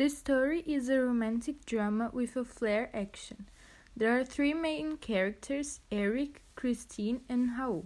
This story is a romantic drama with a flair action. There are three main characters Eric, Christine, and Raul.